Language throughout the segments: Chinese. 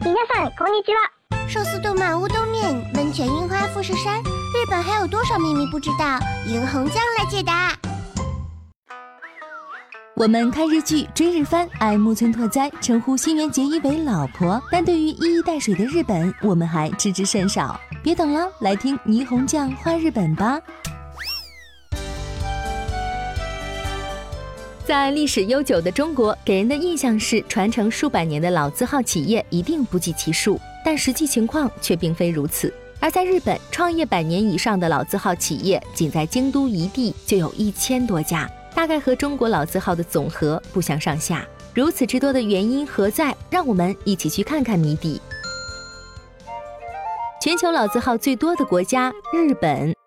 皆さんこんにちは。寿司动漫乌冬面，温泉樱花富士山，日本还有多少秘密不知道？银红酱来解答。我们看日剧、追日番，爱木村拓哉，称呼新垣结衣为老婆，但对于一衣带水的日本，我们还知之甚少。别等了，来听霓虹酱画日本吧。 在历史悠久的中国，给人的印象是传承数百年的老字号企业一定不计其数，但实际情况却并非如此。而在日本，创业百年以上的老字号企业，仅在京都一地就有一千多家，大概和中国老字号的总和不相上下。如此之多的原因何在？让我们一起去看看谜底。全球老字号最多的国家，日本。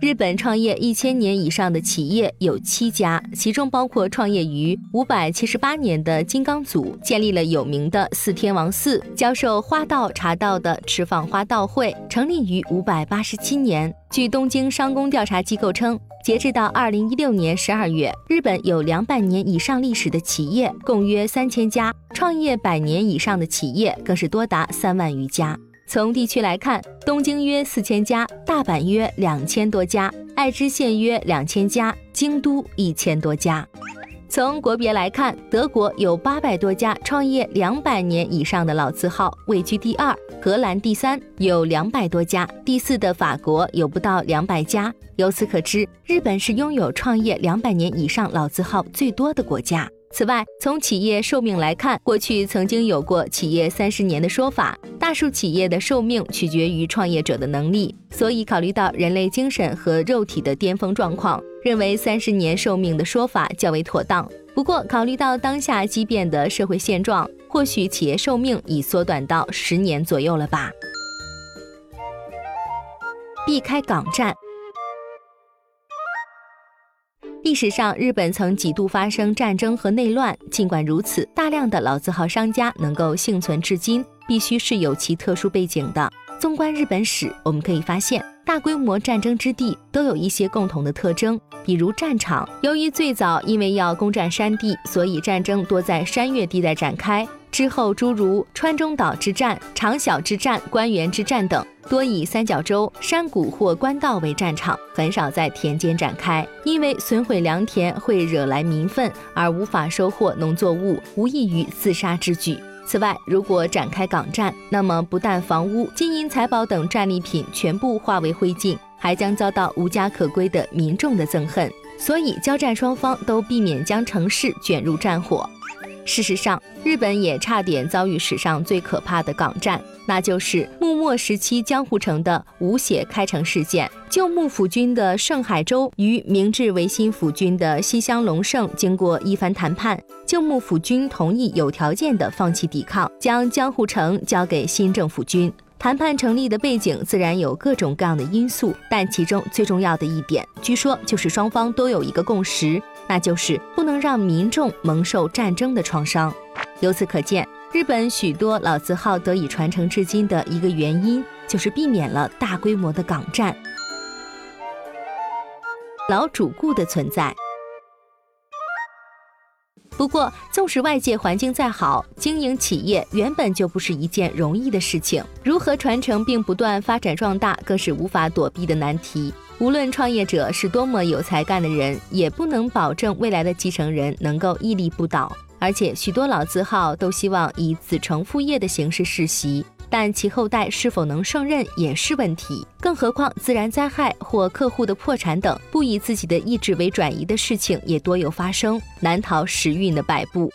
日本创业一千年以上的企业有七家，其中包括创业于五百七十八年的金刚组，建立了有名的四天王寺，教授花道茶道的赤放花道会，成立于五百八十七年。据东京商工调查机构称，截至到二零一六年十二月，日本有两百年以上历史的企业共约三千家，创业百年以上的企业更是多达三万余家。从地区来看，东京约四千家，大阪约两千多家，爱知县约两千家，京都一千多家。从国别来看，德国有八百多家创业两百年以上的老字号，位居第二；荷兰第三，有两百多家；第四的法国有不到两百家。由此可知，日本是拥有创业两百年以上老字号最多的国家。此外，从企业寿命来看，过去曾经有过企业三十年的说法。大数企业的寿命取决于创业者的能力，所以考虑到人类精神和肉体的巅峰状况，认为三十年寿命的说法较为妥当。不过，考虑到当下激变的社会现状，或许企业寿命已缩短到十年左右了吧。避开港战。历史上，日本曾几度发生战争和内乱。尽管如此，大量的老字号商家能够幸存至今，必须是有其特殊背景的。纵观日本史，我们可以发现，大规模战争之地都有一些共同的特征，比如战场。由于最早因为要攻占山地，所以战争多在山岳地带展开。之后，诸如川中岛之战、长小之战、关原之战等，多以三角洲、山谷或官道为战场，很少在田间展开。因为损毁良田会惹来民愤，而无法收获农作物，无异于自杀之举。此外，如果展开港战，那么不但房屋、金银财宝等战利品全部化为灰烬，还将遭到无家可归的民众的憎恨。所以，交战双方都避免将城市卷入战火。事实上，日本也差点遭遇史上最可怕的港战，那就是幕末时期江户城的无血开城事件。旧幕府军的盛海洲与明治维新府军的西乡隆盛经过一番谈判，旧幕府军同意有条件的放弃抵抗，将江户城交给新政府军。谈判成立的背景自然有各种各样的因素，但其中最重要的一点，据说就是双方都有一个共识。那就是不能让民众蒙受战争的创伤。由此可见，日本许多老字号得以传承至今的一个原因，就是避免了大规模的港战。老主顾的存在。不过，纵使外界环境再好，经营企业原本就不是一件容易的事情。如何传承并不断发展壮大，更是无法躲避的难题。无论创业者是多么有才干的人，也不能保证未来的继承人能够屹立不倒。而且，许多老字号都希望以子承父业的形式世袭，但其后代是否能胜任也是问题。更何况，自然灾害或客户的破产等不以自己的意志为转移的事情也多有发生，难逃时运的摆布。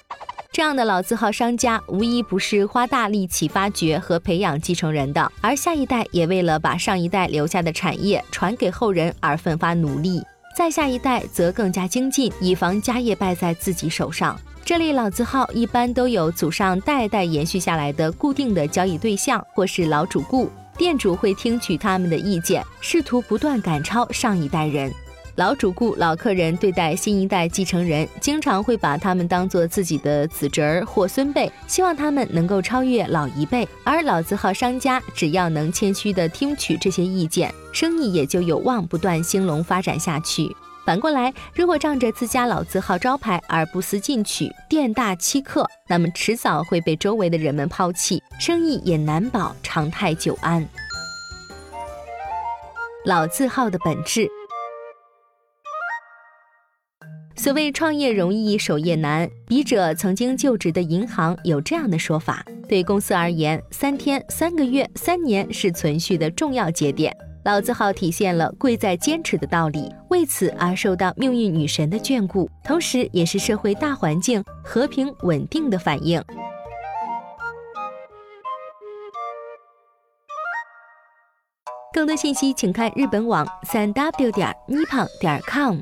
这样的老字号商家，无一不是花大力气发掘和培养继承人的，而下一代也为了把上一代留下的产业传给后人而奋发努力，再下一代则更加精进，以防家业败在自己手上。这类老字号一般都有祖上代代延续下来的固定的交易对象，或是老主顾，店主会听取他们的意见，试图不断赶超上一代人。老主顾、老客人对待新一代继承人，经常会把他们当做自己的子侄儿或孙辈，希望他们能够超越老一辈。而老字号商家只要能谦虚地听取这些意见，生意也就有望不断兴隆发展下去。反过来，如果仗着自家老字号招牌而不思进取、店大欺客，那么迟早会被周围的人们抛弃，生意也难保长泰久安。老字号的本质。所谓创业容易守业难，笔者曾经就职的银行有这样的说法：对公司而言，三天、三个月、三年是存续的重要节点。老字号体现了贵在坚持的道理，为此而受到命运女神的眷顾，同时也是社会大环境和平稳定的反应。更多信息请看日本网三 w 点 nippon 点 com。